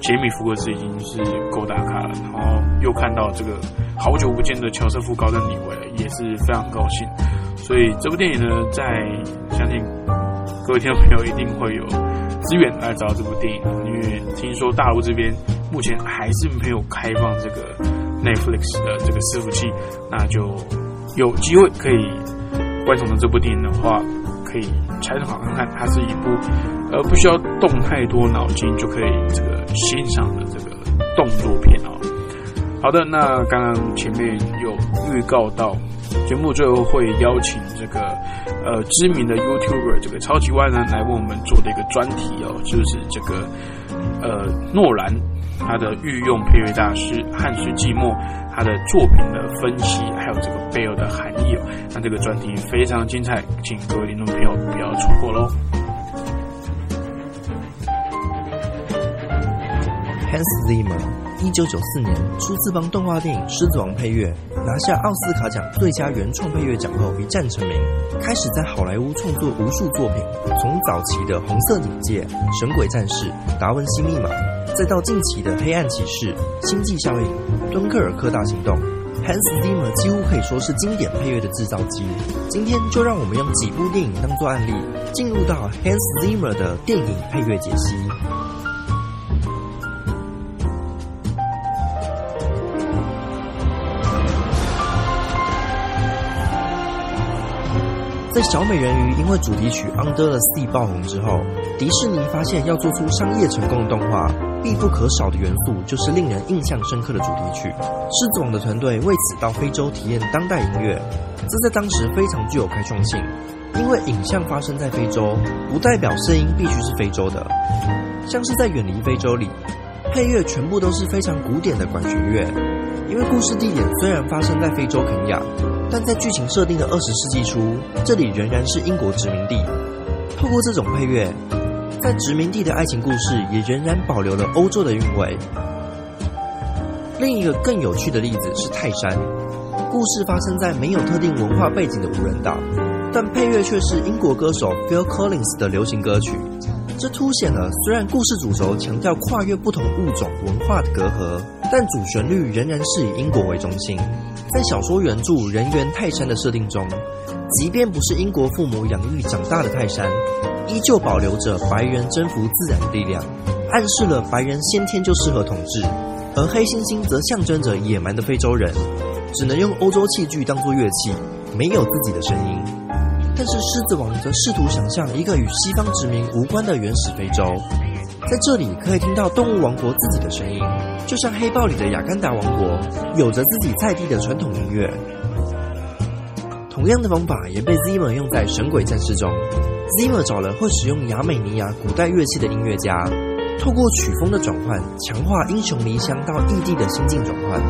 杰米·福克斯已经是够大咖了，然后又看到这个好久不见的乔瑟夫·高登·李维，也是非常高兴。所以这部电影呢，在相信。各位听众朋友一定会有资源来找这部电影，因为听说大陆这边目前还是没有开放这个 Netflix 的这个伺服器，那就有机会可以观赏到这部电影的话，可以拆好看看。它是一部呃不需要动太多脑筋就可以这个欣赏的这个动作片哦。好的，那刚刚前面有预告到。节目最后会邀请这个呃知名的 YouTuber 这个超级万呢来为我们做的一个专题哦，就是这个呃诺兰他的御用配乐大师汉斯季默他的作品的分析，还有这个背后的含义哦。那这个专题非常精彩，请各位听众朋友不要错过喽。Hans Zimmer。一九九四年，初次帮动画电影《狮子王》配乐，拿下奥斯卡奖最佳原创配乐奖后一战成名，开始在好莱坞创作无数作品，从早期的《红色警戒》《神鬼战士》《达文西密码》，再到近期的《黑暗骑士》《星际效应》《敦刻尔克大行动》，Hans Zimmer 几乎可以说是经典配乐的制造机。今天就让我们用几部电影当做案例，进入到 Hans Zimmer 的电影配乐解析。在小美人鱼因为主题曲《Under the Sea》爆红之后，迪士尼发现要做出商业成功的动画，必不可少的元素就是令人印象深刻的主题曲。狮子王的团队为此到非洲体验当代音乐，这在当时非常具有开创性，因为影像发生在非洲，不代表声音必须是非洲的。像是在远离非洲里，配乐全部都是非常古典的管弦乐，因为故事地点虽然发生在非洲肯亚。但在剧情设定的二十世纪初，这里仍然是英国殖民地。透过这种配乐，在殖民地的爱情故事也仍然保留了欧洲的韵味。另一个更有趣的例子是泰山，故事发生在没有特定文化背景的无人岛，但配乐却是英国歌手 Phil Collins 的流行歌曲。这凸显了虽然故事主轴强调跨越不同物种文化的隔阂，但主旋律仍然是以英国为中心。在小说原著人猿泰山的设定中，即便不是英国父母养育长大的泰山，依旧保留着白人征服自然的力量，暗示了白人先天就适合统治，而黑猩猩则象征着野蛮的非洲人，只能用欧洲器具当作乐器，没有自己的声音。但是狮子王则试图想象一个与西方殖民无关的原始非洲，在这里可以听到动物王国自己的声音，就像黑豹里的亚干达王国，有着自己在地的传统音乐。同样的方法也被 Zimmer 用在《神鬼战士》中。Zimmer 找了会使用亚美尼亚古代乐器的音乐家，透过曲风的转换，强化英雄离乡到异地的心境转换。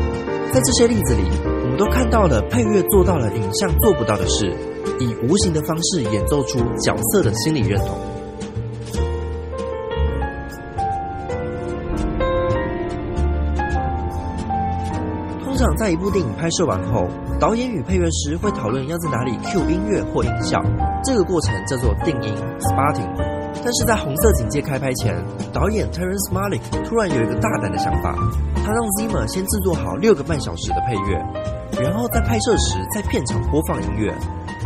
在这些例子里，我们都看到了配乐做到了影像做不到的事，以无形的方式演奏出角色的心理认同。通常在一部电影拍摄完后，导演与配乐师会讨论要在哪里 cue 音乐或音效，这个过程叫做定音 （spotting）。但是在《红色警戒》开拍前，导演 Terrence Malick 突然有一个大胆的想法，他让 Zimmer 先制作好六个半小时的配乐，然后在拍摄时在片场播放音乐，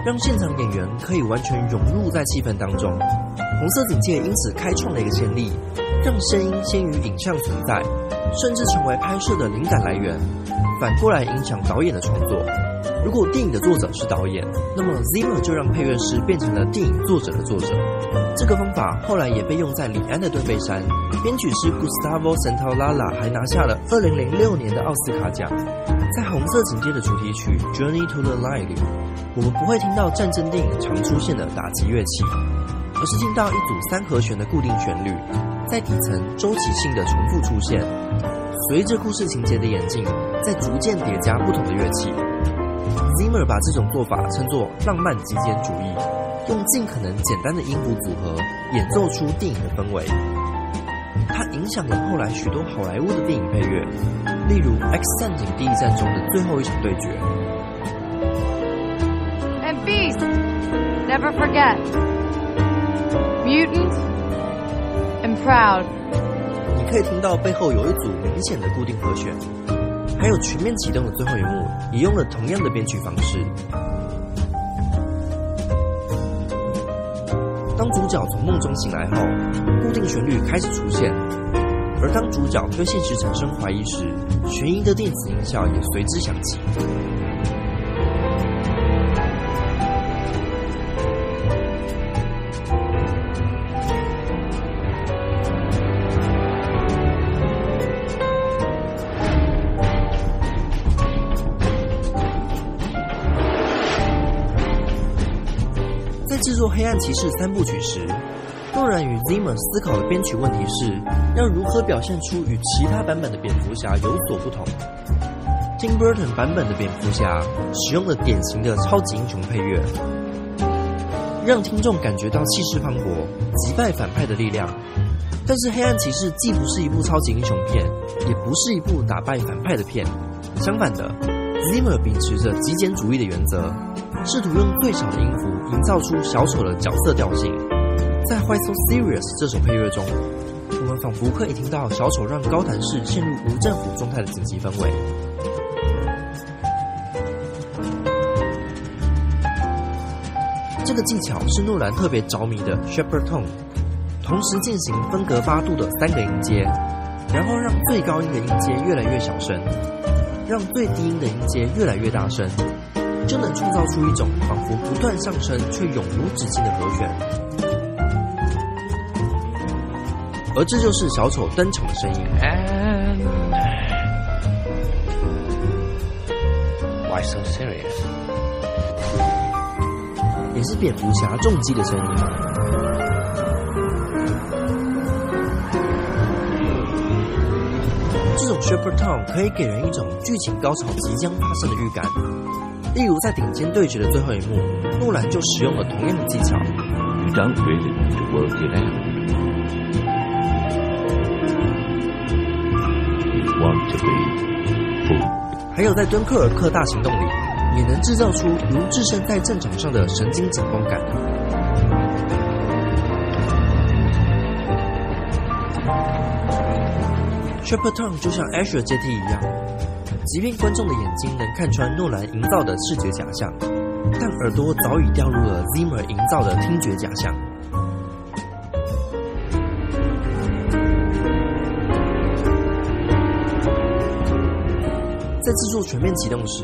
让现场演员可以完全融入在气氛当中。《红色警戒》因此开创了一个先例，让声音先于影像存在，甚至成为拍摄的灵感来源，反过来影响导演的创作。如果电影的作者是导演，那么 Zimmer 就让配乐师变成了电影作者的作者。这个方法后来也被用在李安的《断背山》，编曲师 Gustavo Santaolalla 还拿下了2006年的奥斯卡奖。在《红色警戒》的主题曲《Journey to the Light》里，我们不会听到战争电影常出现的打击乐器，而是听到一组三和弦的固定旋律，在底层周期性的重复出现，随着故事情节的演进，在逐渐叠加不同的乐器。Zimmer 把这种做法称作浪漫极简主义，用尽可能简单的音符组合演奏出电影的氛围。它影响了后来许多好莱坞的电影配乐，例如《X 战警：第一战》中的最后一场对决。Never forget. Mutant and proud. 你可以听到背后有一组明显的固定和弦，还有全面启动的最后一幕也用了同样的编曲方式。当主角从梦中醒来后，固定旋律开始出现，而当主角对现实产生怀疑时，悬疑的电子音效也随之响起。黑暗骑士》三部曲时，诺兰与 Zimmer 思考的编曲问题是要如何表现出与其他版本的蝙蝠侠有所不同。Tim Burton 版本的蝙蝠侠使用了典型的超级英雄配乐，让听众感觉到气势磅礴、击败反派的力量。但是《黑暗骑士》既不是一部超级英雄片，也不是一部打败反派的片。相反的，Zimmer 秉持着极简主义的原则，试图用最少的音符营造出小丑的角色调性。在《Why So Serious》这首配乐中，我们仿佛可以听到小丑让高谭市陷入无政府状态的紧急氛围。这个技巧是诺兰特别着迷的 Shepherd Tone，同时进行分隔八度的三个音阶，然后让最高音的音阶越来越小声，让最低音的音阶越来越大声，就能创造出一种仿佛不断上升却永无止境的和弦。而这就是小丑登场的声音。Why so serious？也是蝙蝠侠重击的声音。这种 Shepherd Tone 可以给人一种剧情高潮即将发生的预感。例如，在顶尖对决的最后一幕，诺兰就使用了同样的技巧。You don't really need to work it out. You want to be 还有在敦刻尔克大行动里，也能制造出如置身在战场上的神经紧绷感。s h e p e r t o n 就像 Azure 阶梯一样，即便观众的眼睛能看穿诺兰营造的视觉假象，但耳朵早已掉入了 Zimmer 营造的听觉假象。在制作全面启动时，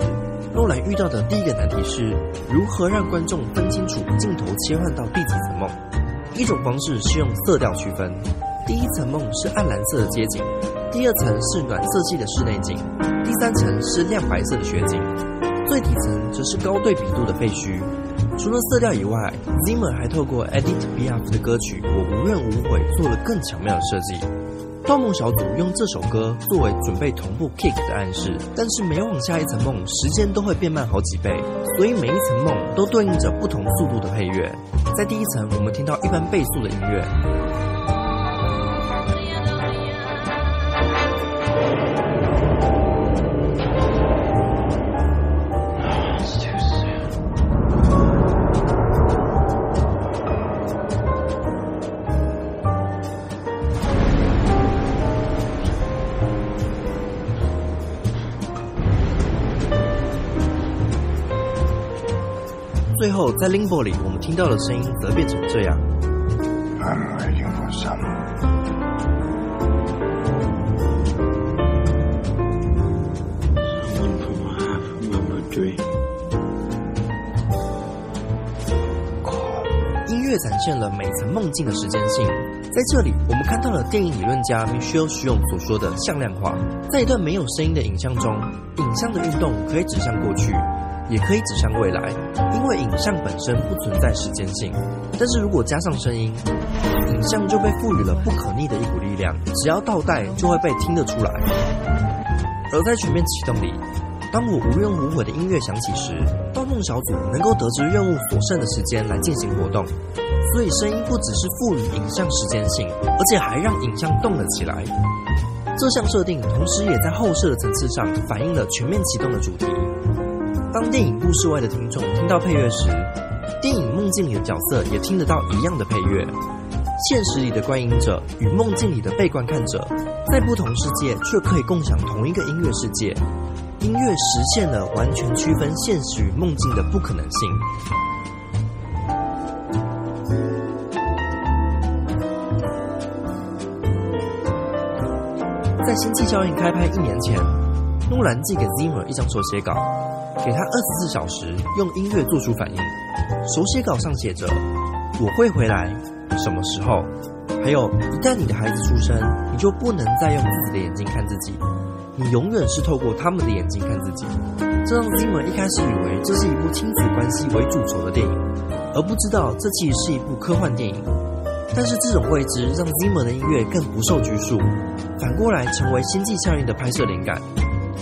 诺兰遇到的第一个难题是如何让观众分清楚镜头切换到第几层梦。一种方式是用色调区分，第一层梦是暗蓝色的街景，第二层是暖色系的室内景，三层是亮白色的雪景，最底层则是高对比度的废墟。除了色调以外，Zimmer 还透过 Edith Piaf 的歌曲《我无怨无悔》做了更巧妙的设计。盗梦小组用这首歌作为准备同步 kick 的暗示，但是每往下一层梦，时间都会变慢好几倍，所以每一层梦都对应着不同速度的配乐。在第一层，我们听到一般倍速的音乐。在 Limbo 里，我们听到的声音则变成这样。音乐展现了每层梦境的时间性。在这里，我们看到了电影理论家 Michel s h u n 所说的向量化。在一段没有声音的影像中，影像的运动可以指向过去，也可以指向未来，因为影像本身不存在时间性。但是如果加上声音，影像就被赋予了不可逆的一股力量，只要倒带就会被听得出来。而在全面启动里，当我无怨无悔的音乐响起时，盗梦小组能够得知任务所剩的时间来进行活动，所以声音不只是赋予影像时间性，而且还让影像动了起来。这项设定同时也在后设的层次上反映了全面启动的主题。当电影故事外的听众听到配乐时，电影梦境里的角色也听得到一样的配乐。现实里的观影者与梦境里的被观看者，在不同世界却可以共享同一个音乐世界。音乐实现了完全区分现实与梦境的不可能性。在《星际效应》开拍一年前，诺兰寄给 Zimmer 一张手写稿，给他二十四小时用音乐做出反应。手写稿上写着：“我会回来，什么时候？还有，一旦你的孩子出生，你就不能再用自己的眼睛看自己，你永远是透过他们的眼睛看自己。”这让 Zimmer 一开始以为这是一部亲子关系为主轴的电影，而不知道这其实是一部科幻电影。但是这种未知让 Zimmer 的音乐更不受拘束，反过来成为《星际效应》的拍摄灵感。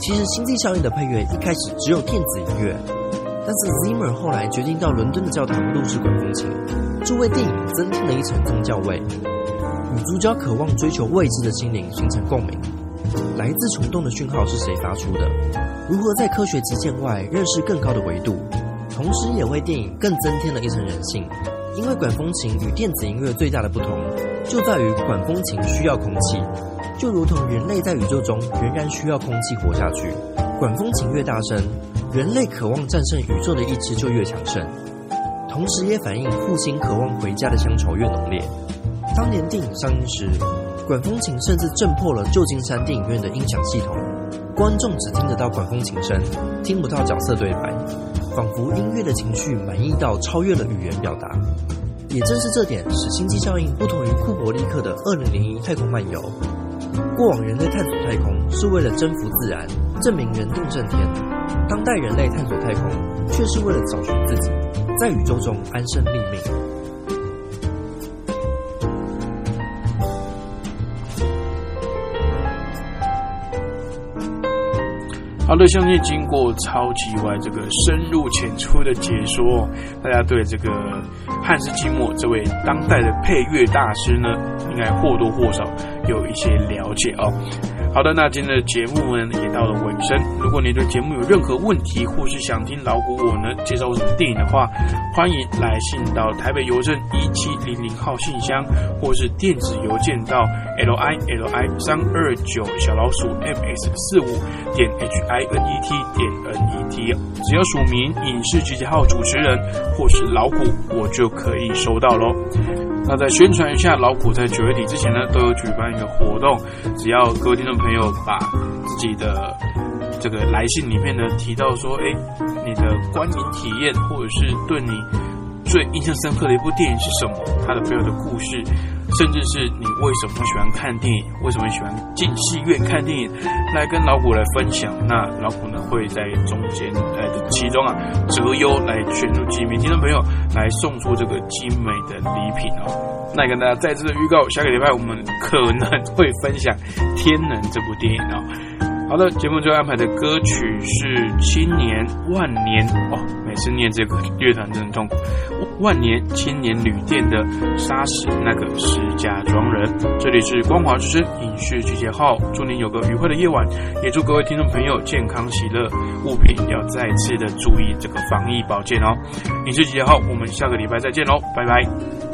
其实，《星际效应》的配乐一开始只有电子音乐，但是 Zimmer 后来决定到伦敦的教堂录制管风琴，这为电影增添了一层宗教味，与主角渴望追求未知的心灵形成共鸣。来自虫洞的讯号是谁发出的？如何在科学极限外认识更高的维度？同时也为电影更增添了一层人性。因为管风琴与电子音乐最大的不同，就在于管风琴需要空气，就如同人类在宇宙中仍然需要空气活下去。管风琴越大声，人类渴望战胜宇宙的意志就越强盛，同时也反映父亲渴望回家的乡愁越浓烈。当年电影上映时，管风琴甚至震破了旧金山电影院的音响系统，观众只听得到管风琴声，听不到角色对白。仿佛音乐的情绪满意到超越了语言表达，也正是这点使《星际效应》不同于库伯利克的《二零零一太空漫游》。过往人类探索太空是为了征服自然，证明人定胜天；当代人类探索太空，却是为了找寻自己，在宇宙中安身立命。好的，相信经过超级外这个深入浅出的解说，大家对这个汉斯季默这位当代的配乐大师呢，应该或多或少有一些了解哦。好的，那今天的节目呢也到了尾声。如果你对节目有任何问题，或是想听老古我呢介绍什么电影的话，欢迎来信到台北邮政一七零零号信箱，或是电子邮件到 l i l i 三二九小老鼠 m s 四五点 h i n e t 点 n e t，只要署名影视集结号主持人或是老古，我就可以收到喽。那在宣传一下，老虎在九月底之前呢，都有举办一个活动，只要各位听众朋友把自己的这个来信里面呢提到说，哎，你的观影体验，或者是对你最印象深刻的一部电影是什么，它的背后的故事，甚至是你为什么喜欢看电影，为什么喜欢进戏院看电影，来跟老虎来分享。那老虎呢会在中间呃其中啊择优来选出几名听众朋友来送出这个精美的礼品哦。那跟大家再次的预告，下个礼拜我们可能会分享《天能》这部电影哦。好的，节目最后安排的歌曲是《青年万年》哦，每次念这个乐团真的痛苦。万年青年旅店的杀死那个石家庄人，这里是光华之声影视集结号，祝您有个愉快的夜晚，也祝各位听众朋友健康喜乐，物品要再次的注意这个防疫保健哦。影视集结号，我们下个礼拜再见喽，拜拜。